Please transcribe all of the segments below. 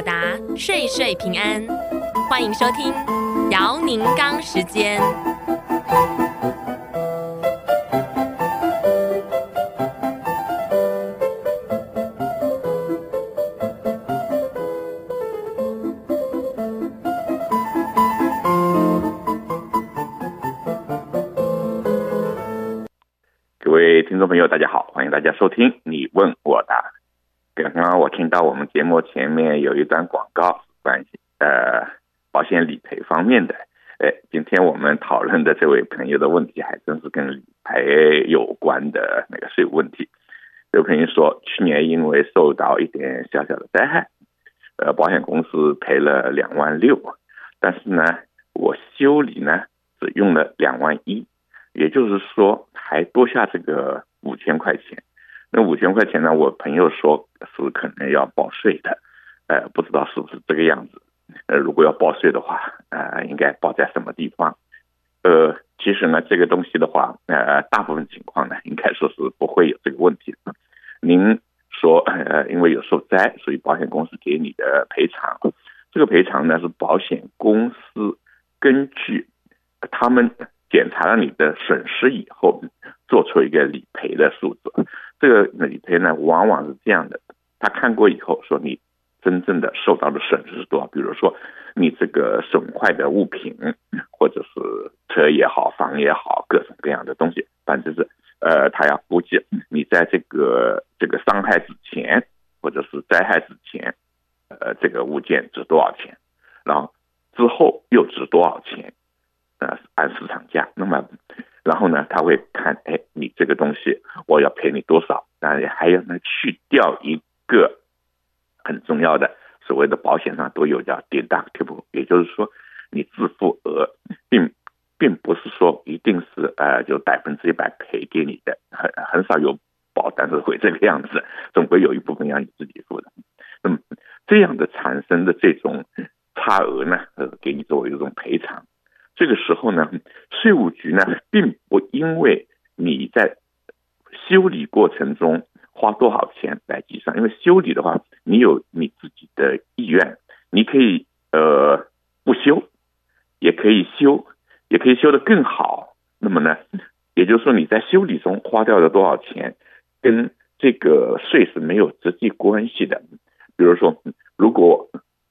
我答，岁岁平安。欢迎收听姚宁刚时间。各位听众朋友，大家好，欢迎大家收听你问我答。刚刚我听到我们节目前面有一段广告，关系呃保险理赔方面的。哎，今天我们讨论的这位朋友的问题，还真是跟理赔有关的那个税务问题。这位朋友说，去年因为受到一点小小的灾害，呃，保险公司赔了两万六，但是呢，我修理呢只用了两万一。也就是说，还多下这个五千块钱。那五千块钱呢？我朋友说是可能要报税的，呃，不知道是不是这个样子。呃，如果要报税的话，呃，应该报在什么地方？呃，其实呢，这个东西的话，呃，大部分情况呢，应该说是不会有这个问题。您说，呃，因为有受灾，所以保险公司给你的赔偿，这个赔偿呢是保险公司根据他们。检查了你的损失以后，做出一个理赔的数字。这个理赔呢，往往是这样的：他看过以后说，你真正的受到的损失是多少？比如说，你这个损坏的物品，或者是车也好，房也好，各种各样的东西，反正是呃，他要估计你在这个这个伤害之前，或者是灾害之前，呃，这个物件值多少钱，然后之后又值多少钱。呃，按市场价，那么，然后呢，他会看，哎，你这个东西我要赔你多少？那还要呢去掉一个很重要的，所谓的保险上都有叫 deductible，也就是说你自付额，并并不是说一定是呃就百分之一百赔给你的，很很少有保单是会这个样子，总归有一部分要你自己付的。那么这样的产生的这种差额呢，呃，给你作为一种赔偿。这个时候呢，税务局呢，并不因为你在修理过程中花多少钱来计算，因为修理的话，你有你自己的意愿，你可以呃不修，也可以修，也可以修得更好。那么呢，也就是说你在修理中花掉了多少钱，跟这个税是没有直接关系的。比如说，如果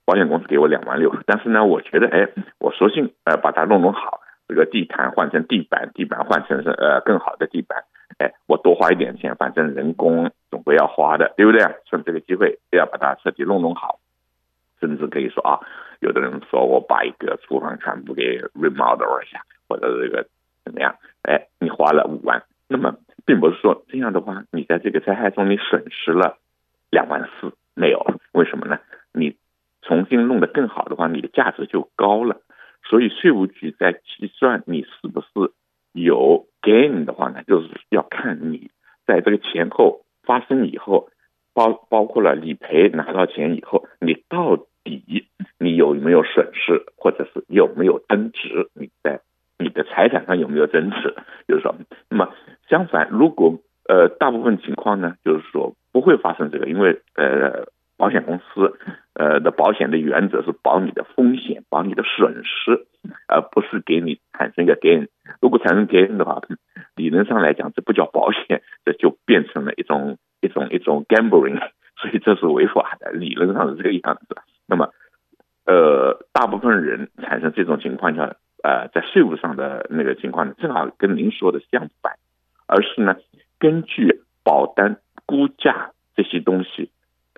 保险公司给我两万六，但是呢，我觉得，哎，我索性呃把它弄弄好，这个地毯换成地板，地板换成是呃更好的地板，哎，我多花一点钱，反正人工总归要花的，对不对？趁这个机会要把它彻底弄弄好，甚至可以说啊，有的人说我把一个厨房全部给 remodel 一下，或者这个怎么样？哎，你花了五万，那么并不是说这样的话，你在这个灾害中你损失了两万四，没有，为什么呢？弄得更好的话，你的价值就高了。所以税务局在计算你是不是有 gain 的话呢，就是要看你在这个前后发生以后，包包括了理赔拿到钱以后，你到底你有没有损失，或者是有没有增值？你在你的财产上有没有增值？就是说，那么相反，如果呃大部分情况呢，就是说不会发生这个，因为呃。保险公司，呃的保险的原则是保你的风险，保你的损失，而不是给你产生一个 gain。如果产生 gain 的话，理论上来讲，这不叫保险，这就变成了一种一种一种 gambling，所以这是违法的。理论上是这个样子。那么，呃，大部分人产生这种情况下，呃，在税务上的那个情况呢，正好跟您说的相反，而是呢，根据保单估价这些东西。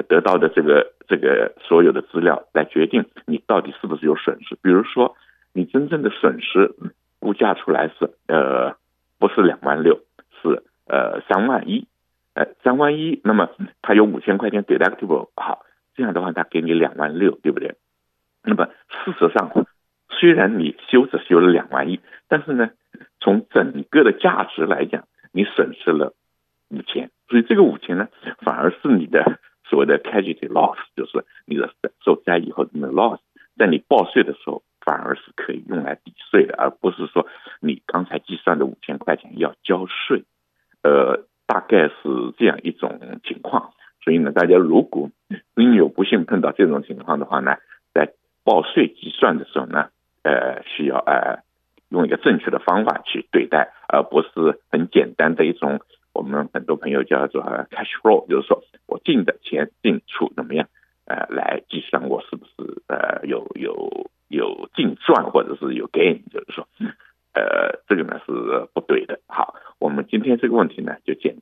得到的这个这个所有的资料来决定你到底是不是有损失。比如说，你真正的损失估价出来是呃不是两万六，是呃三万一，呃三万一，那么他有五千块钱 deductible，好，这样的话他给你两万六，对不对？那么事实上，虽然你修只修了两万一，但是呢，从整个的价值来讲，你损失了五千，所以这个五千呢，反而是你的。所谓的 casualty loss 就是你的受灾以后的 loss，在你报税的时候反而是可以用来抵税的，而不是说你刚才计算的五千块钱要交税，呃，大概是这样一种情况。所以呢，大家如果因有不幸碰到这种情况的话呢，在报税计算的时候呢，呃，需要呃用一个正确的方法去对待，而不是很简单的一种我们很多朋友叫做 cash flow，就是说我进的钱进出怎么样，呃，来计算我是不是呃有有有净赚或者是有 gain，就是说，呃，这个呢是不对的。好，我们今天这个问题呢就简